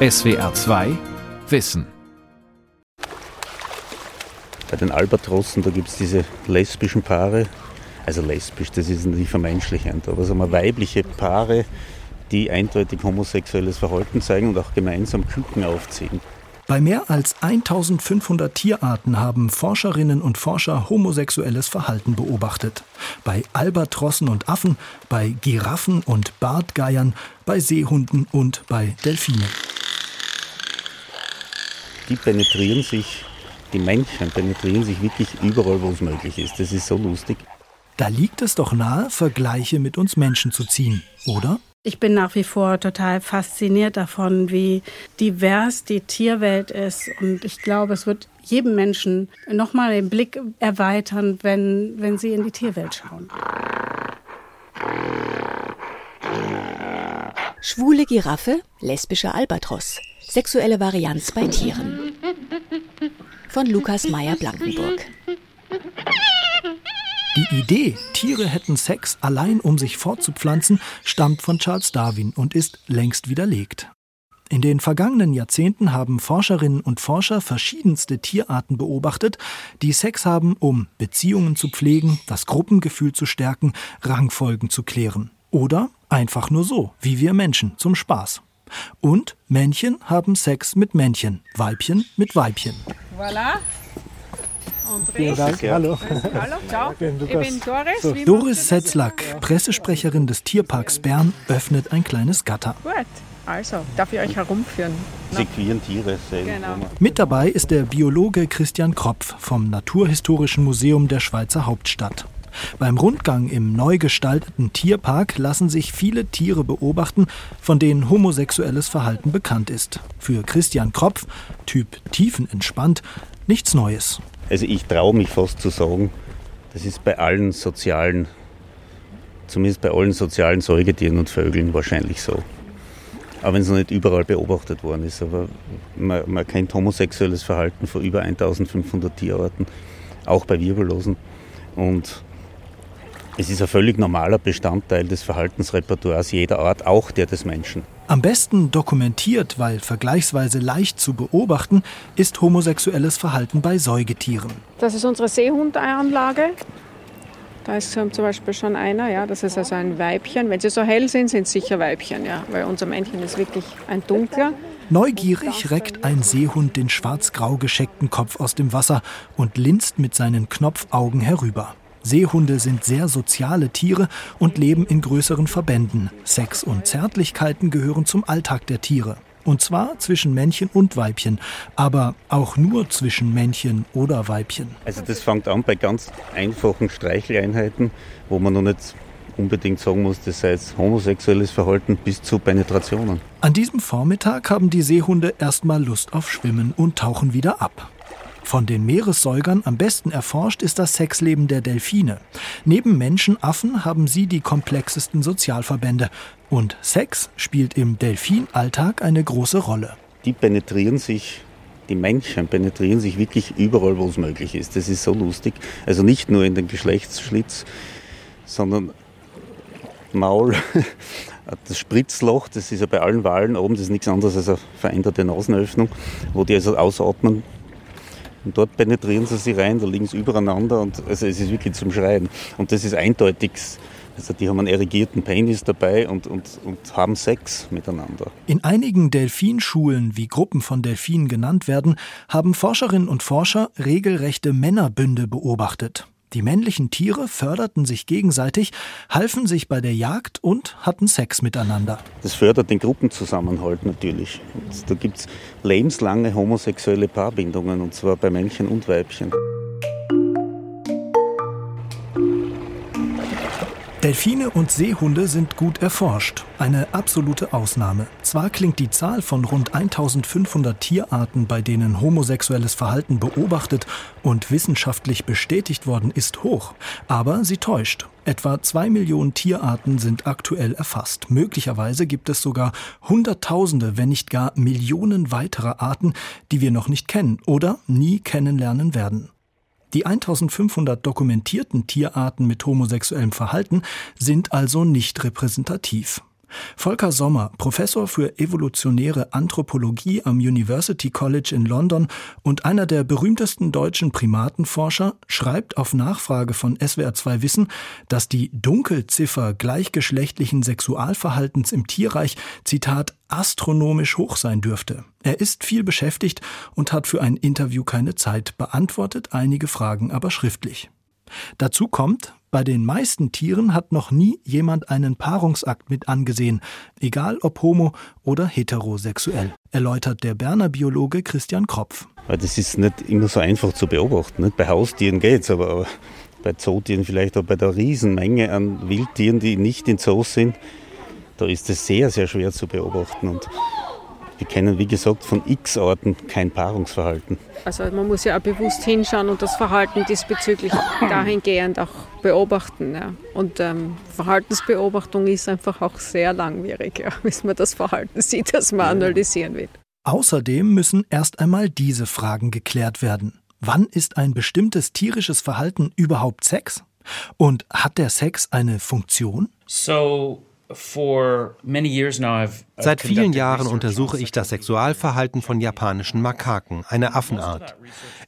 SWR 2 Wissen. Bei den Albatrossen, da gibt es diese lesbischen Paare. Also lesbisch, das ist nicht vermenschlichend, aber sagen wir weibliche Paare, die eindeutig homosexuelles Verhalten zeigen und auch gemeinsam Küken aufziehen. Bei mehr als 1500 Tierarten haben Forscherinnen und Forscher homosexuelles Verhalten beobachtet. Bei Albatrossen und Affen, bei Giraffen und Bartgeiern, bei Seehunden und bei Delfinen. Die penetrieren sich, die Männchen penetrieren sich wirklich überall, wo es möglich ist. Das ist so lustig. Da liegt es doch nahe, Vergleiche mit uns Menschen zu ziehen, oder? Ich bin nach wie vor total fasziniert davon, wie divers die Tierwelt ist. Und ich glaube, es wird jedem Menschen nochmal den Blick erweitern, wenn, wenn sie in die Tierwelt schauen. Schwule Giraffe, lesbischer Albatros. Sexuelle Varianz bei Tieren. Von Lukas Meyer-Blankenburg. Die Idee, Tiere hätten Sex allein um sich fortzupflanzen, stammt von Charles Darwin und ist längst widerlegt. In den vergangenen Jahrzehnten haben Forscherinnen und Forscher verschiedenste Tierarten beobachtet, die Sex haben, um Beziehungen zu pflegen, das Gruppengefühl zu stärken, Rangfolgen zu klären. Oder einfach nur so, wie wir Menschen, zum Spaß. Und Männchen haben Sex mit Männchen, Weibchen mit Weibchen. Voilà. Vielen Dank. Hallo. Hallo, ciao. Ich bin Doris. So, Doris Setzlack, Pressesprecherin des Tierparks Bern, öffnet ein kleines Gatter. Gut, also darf ich euch herumführen. Sie queeren Tiere. Genau. Mit dabei ist der Biologe Christian Kropf vom Naturhistorischen Museum der Schweizer Hauptstadt. Beim Rundgang im neu gestalteten Tierpark lassen sich viele Tiere beobachten, von denen homosexuelles Verhalten bekannt ist. Für Christian Kropf, Typ tiefenentspannt, nichts Neues. Also ich traue mich fast zu sagen, das ist bei allen sozialen, zumindest bei allen sozialen Säugetieren und Vögeln wahrscheinlich so. Auch wenn es noch nicht überall beobachtet worden ist. Aber man, man kennt homosexuelles Verhalten von über 1500 Tierarten, auch bei Wirbellosen. Und es ist ein völlig normaler Bestandteil des Verhaltensrepertoires jeder Art, auch der des Menschen. Am besten dokumentiert, weil vergleichsweise leicht zu beobachten, ist homosexuelles Verhalten bei Säugetieren. Das ist unsere Seehundanlage. Da ist zum Beispiel schon einer, ja, das ist also ein Weibchen. Wenn sie so hell sind, sind es sicher Weibchen, ja, weil unser Männchen ist wirklich ein dunkler. Neugierig reckt ein Seehund den schwarz-grau gescheckten Kopf aus dem Wasser und linst mit seinen Knopfaugen herüber. Seehunde sind sehr soziale Tiere und leben in größeren Verbänden. Sex und Zärtlichkeiten gehören zum Alltag der Tiere. Und zwar zwischen Männchen und Weibchen, aber auch nur zwischen Männchen oder Weibchen. Also das fängt an bei ganz einfachen Streicheleinheiten, wo man noch nicht unbedingt sagen muss, das sei jetzt homosexuelles Verhalten bis zu Penetrationen. An diesem Vormittag haben die Seehunde erstmal Lust auf Schwimmen und tauchen wieder ab. Von den Meeressäugern am besten erforscht ist das Sexleben der Delfine. Neben Menschenaffen haben sie die komplexesten Sozialverbände. Und Sex spielt im Delfinalltag eine große Rolle. Die penetrieren sich, die Männchen penetrieren sich wirklich überall, wo es möglich ist. Das ist so lustig. Also nicht nur in den Geschlechtsschlitz, sondern Maul, das Spritzloch, das ist ja bei allen Walen oben, das ist nichts anderes als eine veränderte Nasenöffnung, wo die also ausatmen und dort penetrieren sie sich rein, da liegen sie übereinander und also es ist wirklich zum Schreien. Und das ist eindeutig. Also die haben einen erigierten Penis dabei und, und, und haben Sex miteinander. In einigen Delfinschulen, wie Gruppen von Delfinen genannt werden, haben Forscherinnen und Forscher regelrechte Männerbünde beobachtet. Die männlichen Tiere förderten sich gegenseitig, halfen sich bei der Jagd und hatten Sex miteinander. Das fördert den Gruppenzusammenhalt natürlich. Und da gibt es lebenslange homosexuelle Paarbindungen, und zwar bei Männchen und Weibchen. Delfine und Seehunde sind gut erforscht. Eine absolute Ausnahme. Zwar klingt die Zahl von rund 1500 Tierarten, bei denen homosexuelles Verhalten beobachtet und wissenschaftlich bestätigt worden ist, hoch. Aber sie täuscht. Etwa zwei Millionen Tierarten sind aktuell erfasst. Möglicherweise gibt es sogar Hunderttausende, wenn nicht gar Millionen weiterer Arten, die wir noch nicht kennen oder nie kennenlernen werden. Die 1500 dokumentierten Tierarten mit homosexuellem Verhalten sind also nicht repräsentativ. Volker Sommer, Professor für evolutionäre Anthropologie am University College in London und einer der berühmtesten deutschen Primatenforscher, schreibt auf Nachfrage von SWR2 Wissen, dass die Dunkelziffer gleichgeschlechtlichen Sexualverhaltens im Tierreich, Zitat, astronomisch hoch sein dürfte. Er ist viel beschäftigt und hat für ein Interview keine Zeit, beantwortet einige Fragen aber schriftlich. Dazu kommt, bei den meisten Tieren hat noch nie jemand einen Paarungsakt mit angesehen, egal ob homo oder heterosexuell, erläutert der Berner Biologe Christian Kropf. Das ist nicht immer so einfach zu beobachten. Bei Haustieren geht es, aber bei Zootieren vielleicht auch bei der Riesenmenge an Wildtieren, die nicht in Zoos sind, da ist es sehr, sehr schwer zu beobachten. Und wir kennen, wie gesagt, von x Arten kein Paarungsverhalten. Also man muss ja auch bewusst hinschauen und das Verhalten diesbezüglich dahingehend auch beobachten. Ja. Und ähm, Verhaltensbeobachtung ist einfach auch sehr langwierig, ja, bis man das Verhalten sieht, das man analysieren will. Außerdem müssen erst einmal diese Fragen geklärt werden. Wann ist ein bestimmtes tierisches Verhalten überhaupt Sex? Und hat der Sex eine Funktion? So Seit vielen Jahren untersuche ich das Sexualverhalten von japanischen Makaken, einer Affenart.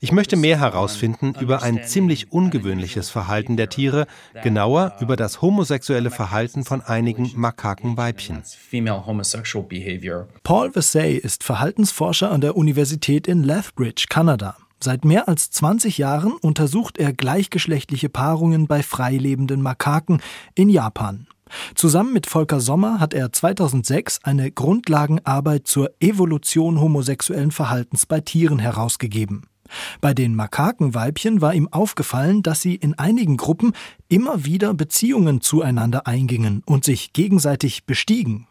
Ich möchte mehr herausfinden über ein ziemlich ungewöhnliches Verhalten der Tiere, genauer über das homosexuelle Verhalten von einigen Makakenweibchen. Paul Vassay ist Verhaltensforscher an der Universität in Lethbridge, Kanada. Seit mehr als 20 Jahren untersucht er gleichgeschlechtliche Paarungen bei freilebenden Makaken in Japan. Zusammen mit Volker Sommer hat er 2006 eine Grundlagenarbeit zur Evolution homosexuellen Verhaltens bei Tieren herausgegeben. Bei den Makakenweibchen war ihm aufgefallen, dass sie in einigen Gruppen immer wieder Beziehungen zueinander eingingen und sich gegenseitig bestiegen.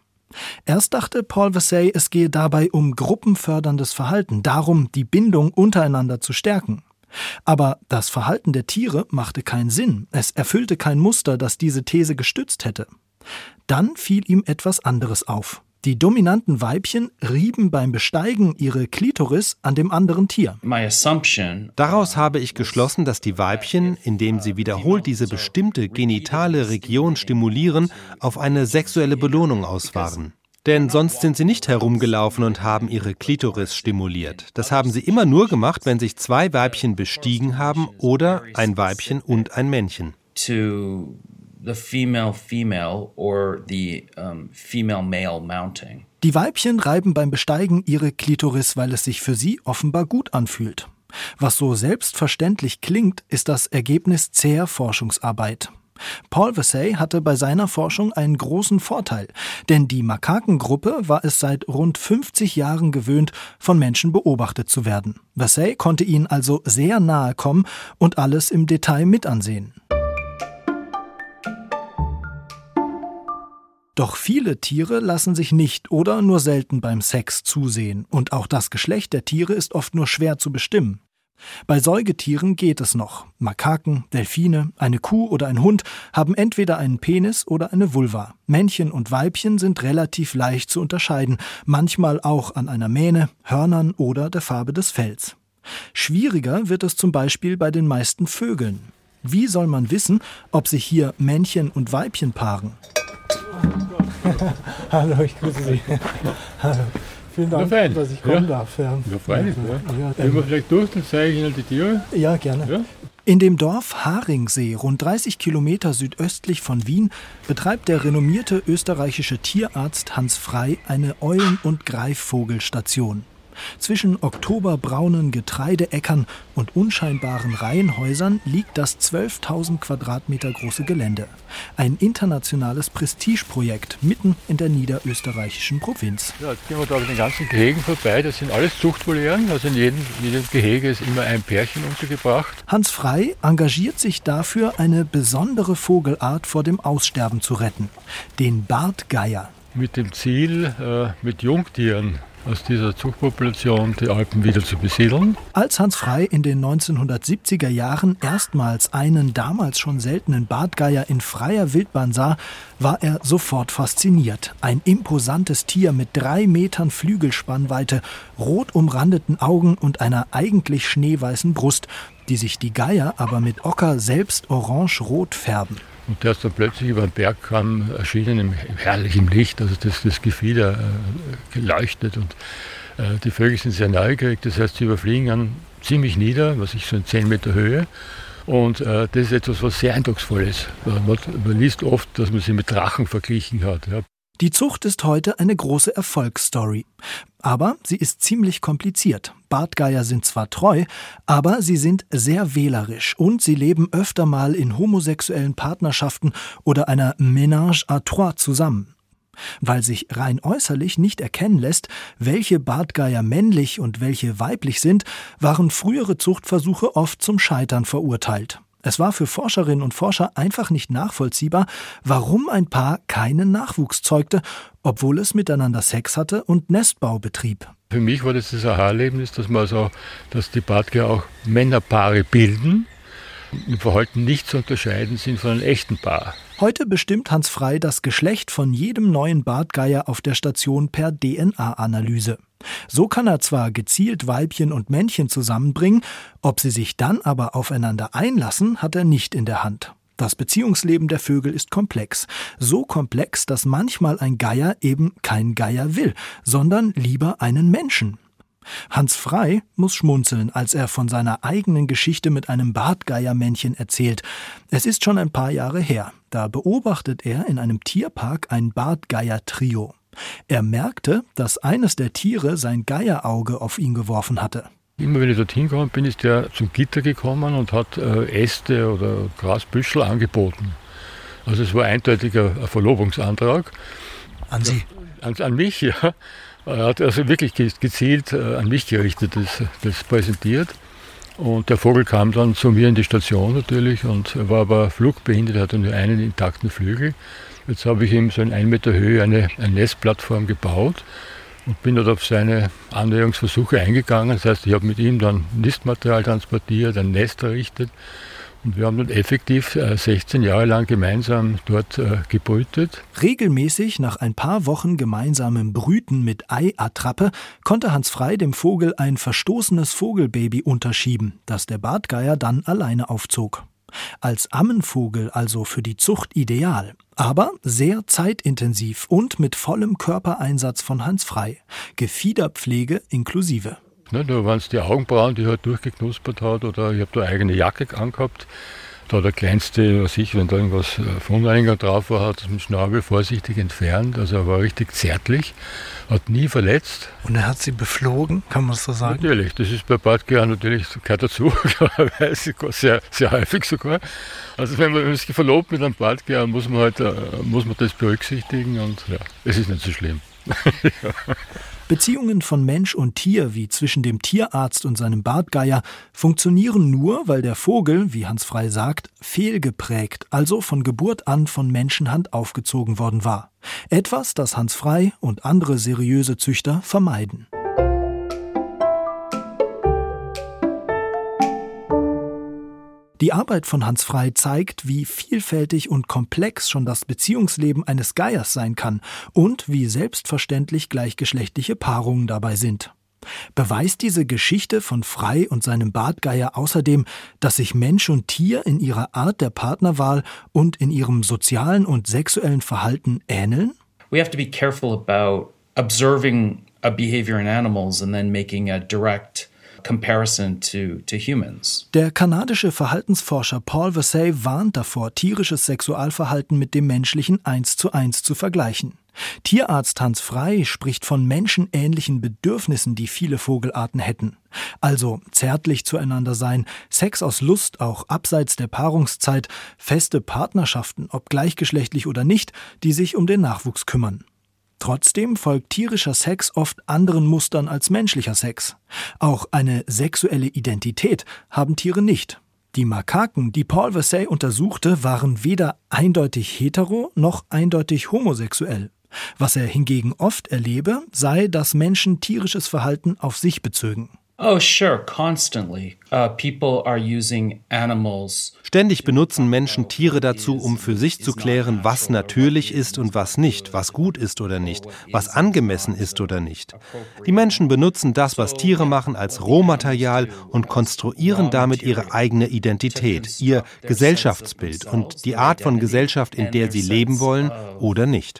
Erst dachte Paul Vassay, es gehe dabei um gruppenförderndes Verhalten, darum, die Bindung untereinander zu stärken. Aber das Verhalten der Tiere machte keinen Sinn, es erfüllte kein Muster, das diese These gestützt hätte. Dann fiel ihm etwas anderes auf. Die dominanten Weibchen rieben beim Besteigen ihre Klitoris an dem anderen Tier. Daraus habe ich geschlossen, dass die Weibchen, indem sie wiederholt diese bestimmte genitale Region stimulieren, auf eine sexuelle Belohnung ausfahren. Denn sonst sind sie nicht herumgelaufen und haben ihre Klitoris stimuliert. Das haben sie immer nur gemacht, wenn sich zwei Weibchen bestiegen haben oder ein Weibchen und ein Männchen. To the female female or the female male mounting. Die Weibchen reiben beim Besteigen ihre Klitoris, weil es sich für sie offenbar gut anfühlt. Was so selbstverständlich klingt, ist das Ergebnis zäher Forschungsarbeit. Paul Vassay hatte bei seiner Forschung einen großen Vorteil, denn die Makakengruppe war es seit rund 50 Jahren gewöhnt, von Menschen beobachtet zu werden. Vassay konnte ihnen also sehr nahe kommen und alles im Detail mit ansehen. Doch viele Tiere lassen sich nicht oder nur selten beim Sex zusehen, und auch das Geschlecht der Tiere ist oft nur schwer zu bestimmen. Bei Säugetieren geht es noch. Makaken, Delfine, eine Kuh oder ein Hund haben entweder einen Penis oder eine Vulva. Männchen und Weibchen sind relativ leicht zu unterscheiden, manchmal auch an einer Mähne, Hörnern oder der Farbe des Fells. Schwieriger wird es zum Beispiel bei den meisten Vögeln. Wie soll man wissen, ob sich hier Männchen und Weibchen paaren? Hallo, ich grüße Sie. Hallo. Vielen Dank, fein. dass ich kommen Ja. darf. Ja, Ja, freilich. Ja. Ja, Wenn wir ähm, vielleicht durch, dann zeige ich Ihnen die Tiere. ja gerne. Ja? In dem Dorf Haringsee, rund 30 Kilometer südöstlich von Wien, betreibt der renommierte österreichische Tierarzt Hans Frei eine Eulen- und Greifvogelstation. Zwischen oktoberbraunen Getreideäckern und unscheinbaren Reihenhäusern liegt das 12.000 Quadratmeter große Gelände. Ein internationales Prestigeprojekt mitten in der niederösterreichischen Provinz. Ja, jetzt gehen wir da auf den ganzen Gehegen vorbei. Das sind alles Zuchtvolieren. Also in jedem, jedem Gehege ist immer ein Pärchen untergebracht. Hans Frei engagiert sich dafür, eine besondere Vogelart vor dem Aussterben zu retten, den Bartgeier. Mit dem Ziel, äh, mit Jungtieren aus dieser Zuchtpopulation die Alpen wieder zu besiedeln. Als Hans Frei in den 1970er Jahren erstmals einen damals schon seltenen Bartgeier in freier Wildbahn sah, war er sofort fasziniert. Ein imposantes Tier mit drei Metern Flügelspannweite, rot umrandeten Augen und einer eigentlich schneeweißen Brust, die sich die Geier aber mit Ocker selbst orange-rot färben. Und der ist dann plötzlich über den Berg kam, erschienen im, herrlichen Licht, also das, das Gefieder äh, geleuchtet und äh, die Vögel sind sehr neugierig, das heißt, sie überfliegen dann ziemlich nieder, was ich so in 10 Meter Höhe. Und äh, das ist etwas, was sehr eindrucksvoll ist. Man, man liest oft, dass man sie mit Drachen verglichen hat. Ja. Die Zucht ist heute eine große Erfolgsstory. Aber sie ist ziemlich kompliziert. Bartgeier sind zwar treu, aber sie sind sehr wählerisch und sie leben öfter mal in homosexuellen Partnerschaften oder einer Ménage à trois zusammen. Weil sich rein äußerlich nicht erkennen lässt, welche Bartgeier männlich und welche weiblich sind, waren frühere Zuchtversuche oft zum Scheitern verurteilt. Es war für Forscherinnen und Forscher einfach nicht nachvollziehbar, warum ein Paar keinen Nachwuchs zeugte, obwohl es miteinander Sex hatte und Nestbau betrieb. Für mich war das das Aha-Erlebnis, dass man also, dass die Bartke auch Männerpaare bilden, im Verhalten nicht zu unterscheiden sind von einem echten Paar. Heute bestimmt Hans Frei das Geschlecht von jedem neuen Bartgeier auf der Station per DNA-Analyse. So kann er zwar gezielt Weibchen und Männchen zusammenbringen, ob sie sich dann aber aufeinander einlassen, hat er nicht in der Hand. Das Beziehungsleben der Vögel ist komplex. So komplex, dass manchmal ein Geier eben kein Geier will, sondern lieber einen Menschen. Hans Frei muss schmunzeln, als er von seiner eigenen Geschichte mit einem Bartgeiermännchen erzählt. Es ist schon ein paar Jahre her. Da beobachtet er in einem Tierpark ein Bartgeier-Trio. Er merkte, dass eines der Tiere sein Geierauge auf ihn geworfen hatte. Immer wenn ich dorthin gekommen bin, ist der zum Gitter gekommen und hat äh, Äste oder Grasbüschel angeboten. Also es war eindeutig ein, Verlobungsantrag. An Sie? An, an mich, ja. Er hat also wirklich gezielt äh, an mich gerichtet, das, das präsentiert. Und der Vogel kam dann zu mir in die Station natürlich und war aber flugbehindert, hatte nur einen intakten Flügel. Jetzt habe ich ihm so in 1 Meter Höhe eine, eine Nestplattform gebaut und bin dort auf seine Annäherungsversuche eingegangen. Das heißt, ich habe mit ihm dann Nistmaterial transportiert, ein Nest errichtet und wir haben dann effektiv 16 äh, Jahre lang gemeinsam dort äh, gebrütet. Regelmäßig nach ein paar Wochen gemeinsamem Brüten mit Eiattrappe konnte Hans Frei dem Vogel ein verstoßenes Vogelbaby unterschieben, das der Bartgeier dann alleine aufzog. Als Ammenvogel also für die Zucht ideal, aber sehr zeitintensiv und mit vollem Körpereinsatz von Hans Frei, Gefiederpflege inklusive. Ne, da waren es die Augenbrauen, die halt durchgeknuspert hat, oder ich habe da eigene Jacke angehabt. Da der kleinste, was ich, wenn da irgendwas äh, Fundreiniger drauf war, hat es mit Schnabel vorsichtig entfernt. Also er war richtig zärtlich, hat nie verletzt. Und er hat sie beflogen, kann man so sagen? Natürlich, das ist bei Bartgär natürlich, gehört dazu, sehr, sehr häufig sogar. Also wenn man sich verlobt mit einem Bartgär, muss man halt, äh, muss man das berücksichtigen und ja, es ist nicht so schlimm. ja. Beziehungen von Mensch und Tier, wie zwischen dem Tierarzt und seinem Bartgeier, funktionieren nur, weil der Vogel, wie Hans Frei sagt, fehlgeprägt, also von Geburt an von Menschenhand aufgezogen worden war. Etwas, das Hans Frei und andere seriöse Züchter vermeiden. Die Arbeit von Hans Frei zeigt, wie vielfältig und komplex schon das Beziehungsleben eines Geiers sein kann und wie selbstverständlich gleichgeschlechtliche Paarungen dabei sind. Beweist diese Geschichte von Frei und seinem Bartgeier außerdem, dass sich Mensch und Tier in ihrer Art der Partnerwahl und in ihrem sozialen und sexuellen Verhalten ähneln? We have to be careful about observing a behavior in animals and then making a direct comparison to, to humans. Der kanadische Verhaltensforscher Paul Vassay warnt davor, tierisches Sexualverhalten mit dem menschlichen eins zu eins zu vergleichen. Tierarzt Hans Frei spricht von menschenähnlichen Bedürfnissen, die viele Vogelarten hätten. Also zärtlich zueinander sein, Sex aus Lust auch abseits der Paarungszeit, feste Partnerschaften, ob gleichgeschlechtlich oder nicht, die sich um den Nachwuchs kümmern. Trotzdem folgt tierischer Sex oft anderen Mustern als menschlicher Sex. Auch eine sexuelle Identität haben Tiere nicht. Die Makaken, die Paul Vassay untersuchte, waren weder eindeutig hetero noch eindeutig homosexuell. Was er hingegen oft erlebe, sei, dass Menschen tierisches Verhalten auf sich bezögen. Oh, sure, constantly. Uh, people are using animals. Ständig benutzen Menschen Tiere dazu, um für sich zu klären, was natürlich ist und was nicht, was gut ist oder nicht, was angemessen ist oder nicht. Die Menschen benutzen das, was Tiere machen, als Rohmaterial und konstruieren damit ihre eigene Identität, ihr Gesellschaftsbild und die Art von Gesellschaft, in der sie leben wollen oder nicht.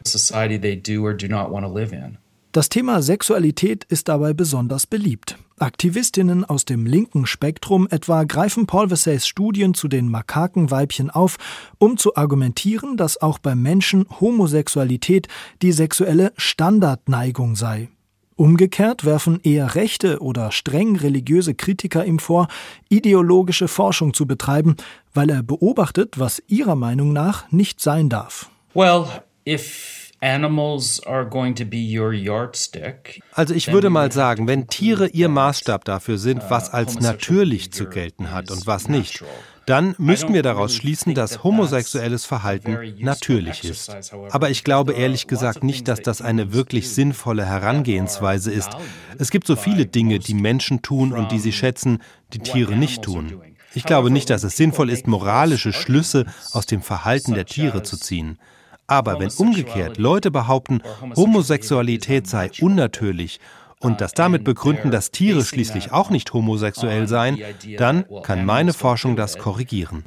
Das Thema Sexualität ist dabei besonders beliebt. Aktivistinnen aus dem linken Spektrum etwa greifen Paul Versailles Studien zu den Makakenweibchen auf, um zu argumentieren, dass auch beim Menschen Homosexualität die sexuelle Standardneigung sei. Umgekehrt werfen eher rechte oder streng religiöse Kritiker ihm vor, ideologische Forschung zu betreiben, weil er beobachtet, was ihrer Meinung nach nicht sein darf. Well, if also ich würde mal sagen, wenn Tiere ihr Maßstab dafür sind, was uh, als natürlich zu gelten hat und was nicht, dann müssten wir daraus schließen, dass homosexuelles Verhalten natürlich ist. Aber ich glaube ehrlich gesagt nicht, dass das eine wirklich sinnvolle Herangehensweise ist. Es gibt so viele Dinge, die Menschen tun und die sie schätzen, die Tiere nicht tun. Ich glaube nicht, dass es sinnvoll ist, moralische Schlüsse aus dem Verhalten der Tiere zu ziehen. Aber wenn umgekehrt Leute behaupten, Homosexualität sei unnatürlich und das damit begründen, dass Tiere schließlich auch nicht homosexuell seien, dann kann meine Forschung das korrigieren.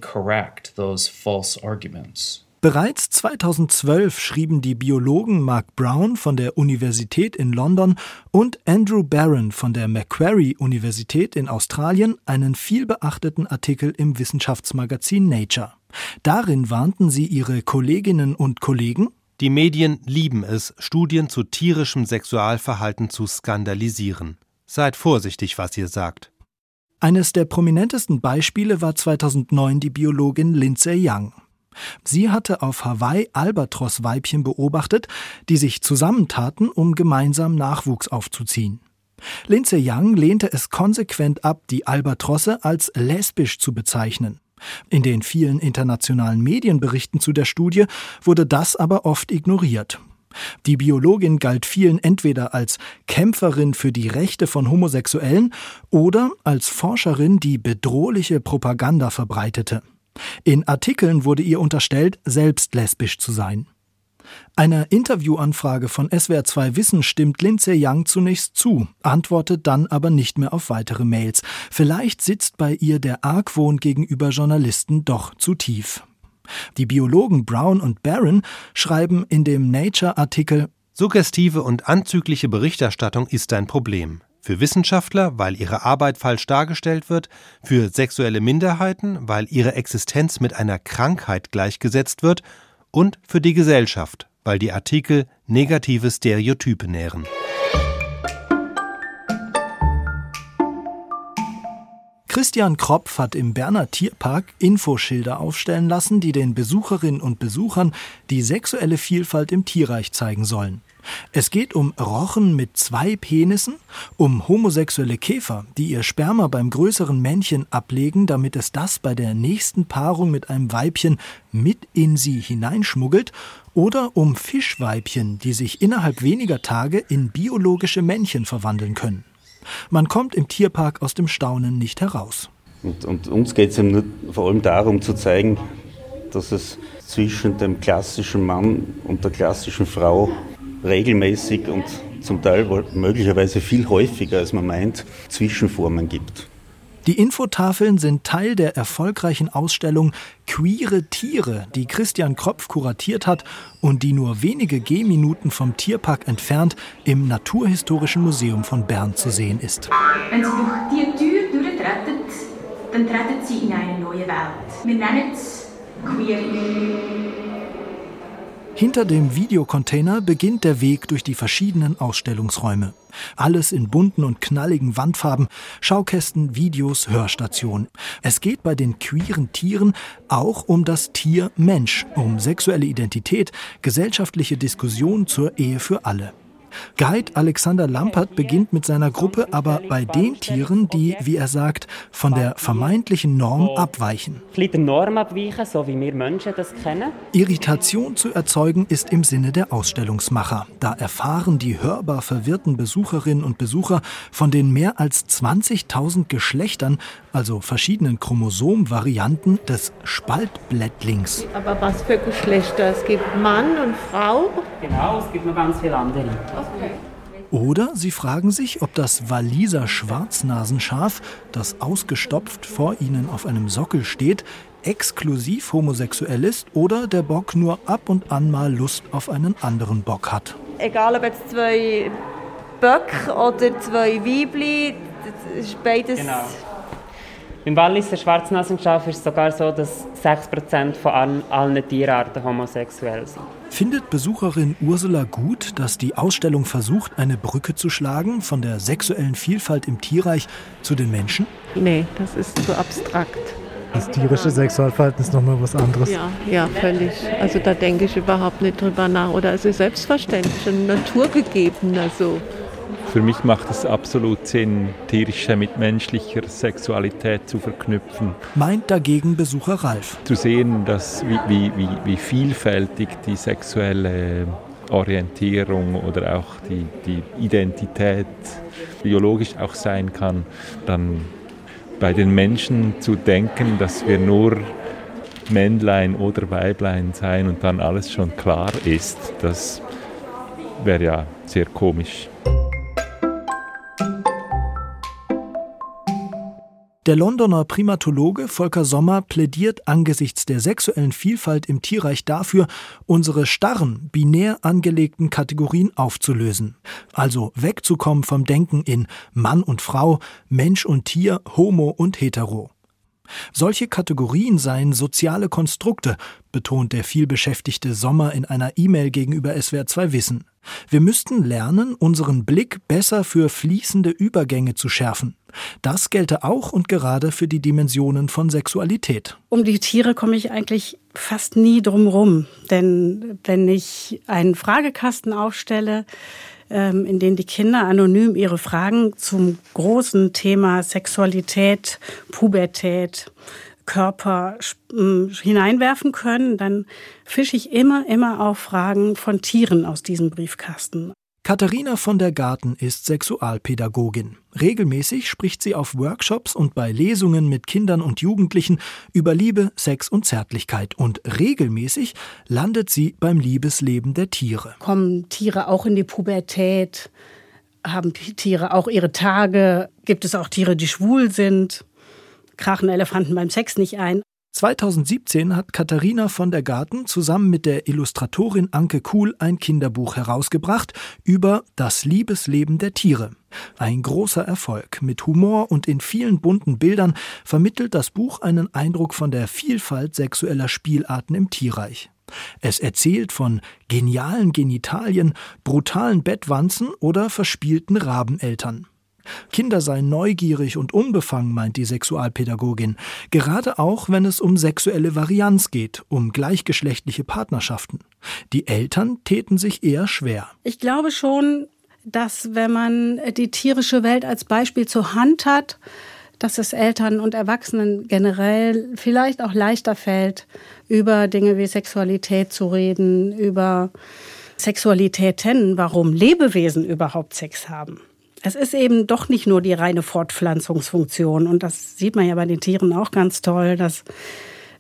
Bereits 2012 schrieben die Biologen Mark Brown von der Universität in London und Andrew Barron von der Macquarie Universität in Australien einen vielbeachteten Artikel im Wissenschaftsmagazin Nature. Darin warnten sie ihre Kolleginnen und Kollegen, die Medien lieben es, Studien zu tierischem Sexualverhalten zu skandalisieren. Seid vorsichtig, was ihr sagt. Eines der prominentesten Beispiele war 2009 die Biologin Lindsay Young. Sie hatte auf Hawaii Albatros-Weibchen beobachtet, die sich zusammentaten, um gemeinsam Nachwuchs aufzuziehen. Lindsay Young lehnte es konsequent ab, die Albatrosse als lesbisch zu bezeichnen. In den vielen internationalen Medienberichten zu der Studie wurde das aber oft ignoriert. Die Biologin galt vielen entweder als Kämpferin für die Rechte von Homosexuellen oder als Forscherin, die bedrohliche Propaganda verbreitete. In Artikeln wurde ihr unterstellt, selbst lesbisch zu sein. Einer Interviewanfrage von SWR2 Wissen stimmt Lindsay Young zunächst zu, antwortet dann aber nicht mehr auf weitere Mails. Vielleicht sitzt bei ihr der Argwohn gegenüber Journalisten doch zu tief. Die Biologen Brown und Barron schreiben in dem Nature-Artikel Suggestive und anzügliche Berichterstattung ist ein Problem. Für Wissenschaftler, weil ihre Arbeit falsch dargestellt wird, für sexuelle Minderheiten, weil ihre Existenz mit einer Krankheit gleichgesetzt wird, und für die Gesellschaft, weil die Artikel negative Stereotype nähren. Christian Kropf hat im Berner Tierpark Infoschilder aufstellen lassen, die den Besucherinnen und Besuchern die sexuelle Vielfalt im Tierreich zeigen sollen. Es geht um Rochen mit zwei Penissen, um homosexuelle Käfer, die ihr Sperma beim größeren Männchen ablegen, damit es das bei der nächsten Paarung mit einem Weibchen mit in sie hineinschmuggelt, oder um Fischweibchen, die sich innerhalb weniger Tage in biologische Männchen verwandeln können. Man kommt im Tierpark aus dem Staunen nicht heraus. Und, und uns geht es vor allem darum zu zeigen, dass es zwischen dem klassischen Mann und der klassischen Frau regelmäßig und zum Teil möglicherweise viel häufiger, als man meint, Zwischenformen gibt. Die Infotafeln sind Teil der erfolgreichen Ausstellung Queere Tiere, die Christian Kropf kuratiert hat und die nur wenige Gehminuten vom Tierpark entfernt im Naturhistorischen Museum von Bern zu sehen ist. Wenn Sie durch die Tür durchtreten, dann treten Sie in eine neue Welt. Wir nennen es Queer. Hinter dem Videocontainer beginnt der Weg durch die verschiedenen Ausstellungsräume. Alles in bunten und knalligen Wandfarben, Schaukästen, Videos, Hörstationen. Es geht bei den queeren Tieren auch um das Tier Mensch, um sexuelle Identität, gesellschaftliche Diskussion zur Ehe für alle. Guide Alexander Lampert beginnt mit seiner Gruppe aber bei den Tieren, die, wie er sagt, von der vermeintlichen Norm abweichen. der Norm abweichen, so wie wir Menschen das kennen. Irritation zu erzeugen ist im Sinne der Ausstellungsmacher. Da erfahren die hörbar verwirrten Besucherinnen und Besucher von den mehr als 20.000 Geschlechtern, also verschiedenen Chromosomvarianten des Spaltblättlings. Aber was für Geschlechter? Es gibt Mann und Frau? Genau, es gibt noch ganz viele andere. Oder sie fragen sich, ob das Waliser Schwarznasenschaf, das ausgestopft vor ihnen auf einem Sockel steht, exklusiv homosexuell ist oder der Bock nur ab und an mal Lust auf einen anderen Bock hat. Egal ob jetzt zwei Böcke oder zwei Weibli, das ist beides. Genau. Im Walliser Schwarznasenschaf ist es sogar so, dass 6% von allen, allen Tierarten homosexuell sind. Findet Besucherin Ursula gut, dass die Ausstellung versucht, eine Brücke zu schlagen von der sexuellen Vielfalt im Tierreich zu den Menschen? Nee, das ist zu abstrakt. Das tierische Sexualverhalten ist nochmal was anderes. Ja, ja, völlig. Also da denke ich überhaupt nicht drüber nach. Oder es ist selbstverständlich und naturgegeben. Also. Für mich macht es absolut Sinn, tierische mit menschlicher Sexualität zu verknüpfen. Meint dagegen Besucher Ralf. Zu sehen, dass wie, wie, wie, wie vielfältig die sexuelle Orientierung oder auch die, die Identität biologisch auch sein kann, dann bei den Menschen zu denken, dass wir nur Männlein oder Weiblein sein und dann alles schon klar ist, das wäre ja sehr komisch. Der Londoner Primatologe Volker Sommer plädiert angesichts der sexuellen Vielfalt im Tierreich dafür, unsere starren, binär angelegten Kategorien aufzulösen. Also wegzukommen vom Denken in Mann und Frau, Mensch und Tier, Homo und Hetero. Solche Kategorien seien soziale Konstrukte, betont der vielbeschäftigte Sommer in einer E-Mail gegenüber SWR 2 Wissen. Wir müssten lernen, unseren Blick besser für fließende Übergänge zu schärfen. Das gelte auch und gerade für die Dimensionen von Sexualität. Um die Tiere komme ich eigentlich fast nie drum rum. Denn wenn ich einen Fragekasten aufstelle, in den die Kinder anonym ihre Fragen zum großen Thema Sexualität, Pubertät, Körper hineinwerfen können, dann fische ich immer, immer auf Fragen von Tieren aus diesem Briefkasten. Katharina von der Garten ist Sexualpädagogin. Regelmäßig spricht sie auf Workshops und bei Lesungen mit Kindern und Jugendlichen über Liebe, Sex und Zärtlichkeit. Und regelmäßig landet sie beim Liebesleben der Tiere. Kommen Tiere auch in die Pubertät? Haben Tiere auch ihre Tage? Gibt es auch Tiere, die schwul sind? Krachen Elefanten beim Sex nicht ein? 2017 hat Katharina von der Garten zusammen mit der Illustratorin Anke Kuhl ein Kinderbuch herausgebracht über das Liebesleben der Tiere. Ein großer Erfolg. Mit Humor und in vielen bunten Bildern vermittelt das Buch einen Eindruck von der Vielfalt sexueller Spielarten im Tierreich. Es erzählt von genialen Genitalien, brutalen Bettwanzen oder verspielten Rabeneltern. Kinder seien neugierig und unbefangen, meint die Sexualpädagogin, gerade auch wenn es um sexuelle Varianz geht, um gleichgeschlechtliche Partnerschaften. Die Eltern täten sich eher schwer. Ich glaube schon, dass wenn man die tierische Welt als Beispiel zur Hand hat, dass es Eltern und Erwachsenen generell vielleicht auch leichter fällt, über Dinge wie Sexualität zu reden, über Sexualitäten, warum Lebewesen überhaupt Sex haben. Es ist eben doch nicht nur die reine Fortpflanzungsfunktion. Und das sieht man ja bei den Tieren auch ganz toll, dass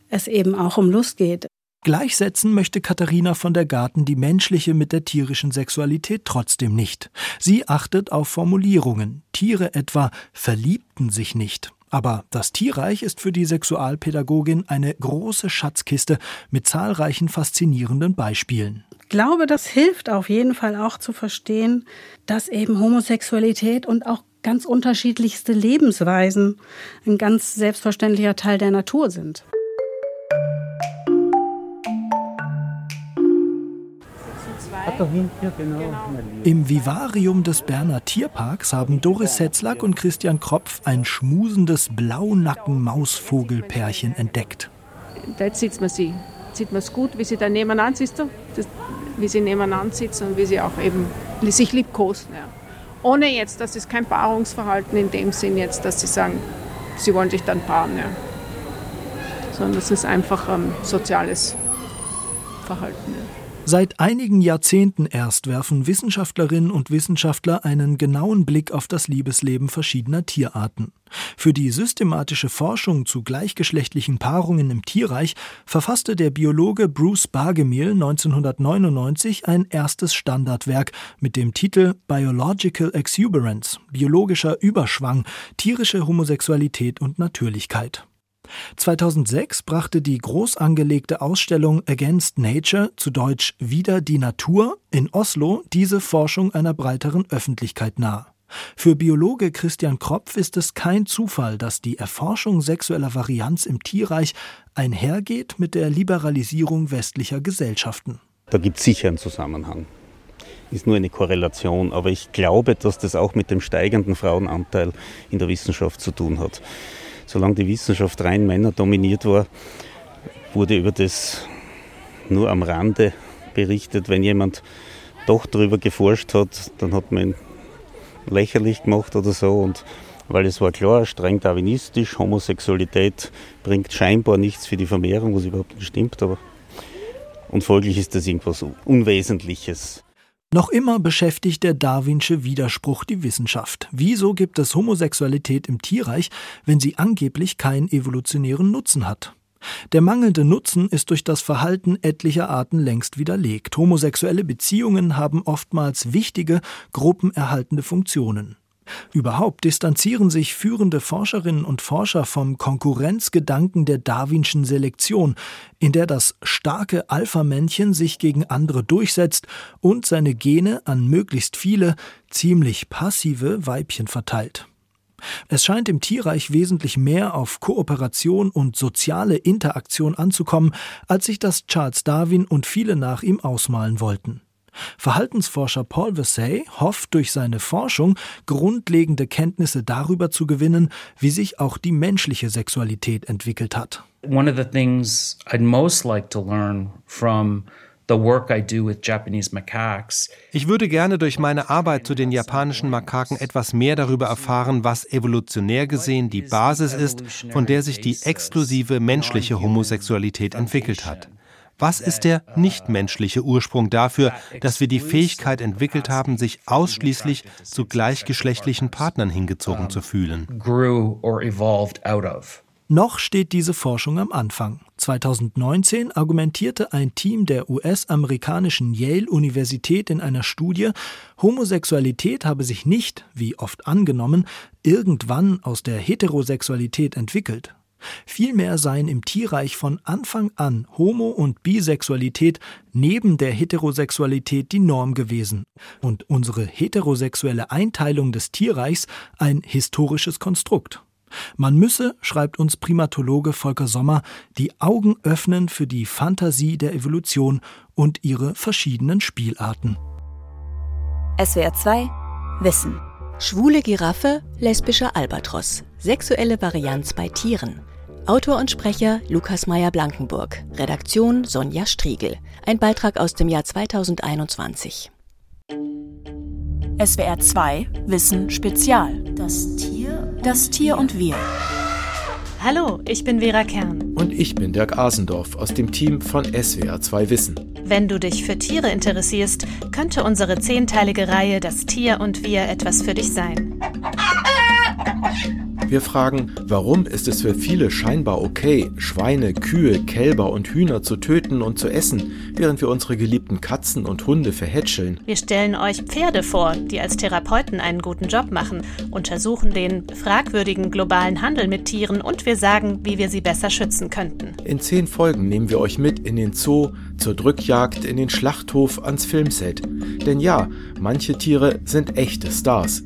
es eben auch um Lust geht. Gleichsetzen möchte Katharina von der Garten die menschliche mit der tierischen Sexualität trotzdem nicht. Sie achtet auf Formulierungen. Tiere etwa verliebten sich nicht. Aber das Tierreich ist für die Sexualpädagogin eine große Schatzkiste mit zahlreichen faszinierenden Beispielen. Ich glaube, das hilft auf jeden Fall auch zu verstehen, dass eben Homosexualität und auch ganz unterschiedlichste Lebensweisen ein ganz selbstverständlicher Teil der Natur sind. Im Vivarium des Berner Tierparks haben Doris Setzlack und Christian Kropf ein schmusendes Blaunacken-Mausvogelpärchen entdeckt. Dort sieht man sie sieht man es gut, wie sie da nebeneinander du, das, wie sie nebeneinander sitzen und wie sie auch eben sich liebkosen. Ja. Ohne jetzt, das ist kein Paarungsverhalten in dem Sinn jetzt, dass sie sagen, sie wollen sich dann paaren. Ja. Sondern das ist einfach ein soziales Verhalten. Ja. Seit einigen Jahrzehnten erst werfen Wissenschaftlerinnen und Wissenschaftler einen genauen Blick auf das Liebesleben verschiedener Tierarten. Für die systematische Forschung zu gleichgeschlechtlichen Paarungen im Tierreich verfasste der Biologe Bruce Bargemiel 1999 ein erstes Standardwerk mit dem Titel Biological Exuberance, biologischer Überschwang, tierische Homosexualität und Natürlichkeit. 2006 brachte die groß angelegte Ausstellung Against Nature, zu Deutsch Wieder die Natur, in Oslo diese Forschung einer breiteren Öffentlichkeit nahe. Für Biologe Christian Kropf ist es kein Zufall, dass die Erforschung sexueller Varianz im Tierreich einhergeht mit der Liberalisierung westlicher Gesellschaften. Da gibt es sicher einen Zusammenhang. Ist nur eine Korrelation, aber ich glaube, dass das auch mit dem steigenden Frauenanteil in der Wissenschaft zu tun hat solange die Wissenschaft rein Männer dominiert war, wurde über das nur am Rande berichtet. Wenn jemand doch darüber geforscht hat, dann hat man ihn lächerlich gemacht oder so. Und weil es war klar, streng darwinistisch, Homosexualität bringt scheinbar nichts für die Vermehrung, was überhaupt nicht stimmt. Aber und folglich ist das irgendwas Unwesentliches. Noch immer beschäftigt der Darwinsche Widerspruch die Wissenschaft. Wieso gibt es Homosexualität im Tierreich, wenn sie angeblich keinen evolutionären Nutzen hat? Der mangelnde Nutzen ist durch das Verhalten etlicher Arten längst widerlegt. Homosexuelle Beziehungen haben oftmals wichtige, gruppenerhaltende Funktionen. Überhaupt distanzieren sich führende Forscherinnen und Forscher vom Konkurrenzgedanken der darwinschen Selektion, in der das starke Alpha-Männchen sich gegen andere durchsetzt und seine Gene an möglichst viele, ziemlich passive Weibchen verteilt. Es scheint im Tierreich wesentlich mehr auf Kooperation und soziale Interaktion anzukommen, als sich das Charles Darwin und viele nach ihm ausmalen wollten. Verhaltensforscher Paul Vassey hofft durch seine Forschung grundlegende Kenntnisse darüber zu gewinnen, wie sich auch die menschliche Sexualität entwickelt hat. One of the things I'd most like to learn from ich würde gerne durch meine Arbeit zu den japanischen Makaken etwas mehr darüber erfahren, was evolutionär gesehen die Basis ist, von der sich die exklusive menschliche Homosexualität entwickelt hat. Was ist der nichtmenschliche Ursprung dafür, dass wir die Fähigkeit entwickelt haben, sich ausschließlich zu gleichgeschlechtlichen Partnern hingezogen zu fühlen? Noch steht diese Forschung am Anfang. 2019 argumentierte ein Team der US-amerikanischen Yale-Universität in einer Studie, Homosexualität habe sich nicht, wie oft angenommen, irgendwann aus der Heterosexualität entwickelt. Vielmehr seien im Tierreich von Anfang an Homo- und Bisexualität neben der Heterosexualität die Norm gewesen und unsere heterosexuelle Einteilung des Tierreichs ein historisches Konstrukt. Man müsse, schreibt uns Primatologe Volker Sommer, die Augen öffnen für die Fantasie der Evolution und ihre verschiedenen Spielarten. SWR 2 Wissen. Schwule Giraffe, lesbischer Albatros. Sexuelle Varianz bei Tieren. Autor und Sprecher Lukas Meyer-Blankenburg. Redaktion Sonja Striegel. Ein Beitrag aus dem Jahr 2021. SWR 2 Wissen Spezial. Das Tier. Das Tier und wir. Hallo, ich bin Vera Kern. Und ich bin Dirk Asendorf aus dem Team von SWR 2 Wissen. Wenn du dich für Tiere interessierst, könnte unsere zehnteilige Reihe Das Tier und wir etwas für dich sein. Wir fragen, warum ist es für viele scheinbar okay, Schweine, Kühe, Kälber und Hühner zu töten und zu essen, während wir unsere geliebten Katzen und Hunde verhätscheln? Wir stellen euch Pferde vor, die als Therapeuten einen guten Job machen, untersuchen den fragwürdigen globalen Handel mit Tieren und wir sagen, wie wir sie besser schützen könnten. In zehn Folgen nehmen wir euch mit in den Zoo, zur Drückjagd, in den Schlachthof, ans Filmset. Denn ja, manche Tiere sind echte Stars.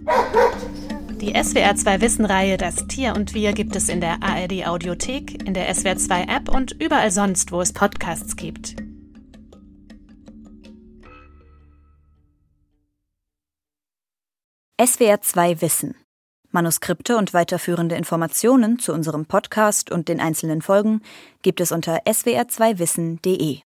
Die SWR 2 Wissenreihe Das Tier und Wir gibt es in der ARD Audiothek, in der SWR 2 App und überall sonst, wo es Podcasts gibt. SWR 2 Wissen. Manuskripte und weiterführende Informationen zu unserem Podcast und den einzelnen Folgen gibt es unter swr2wissen.de.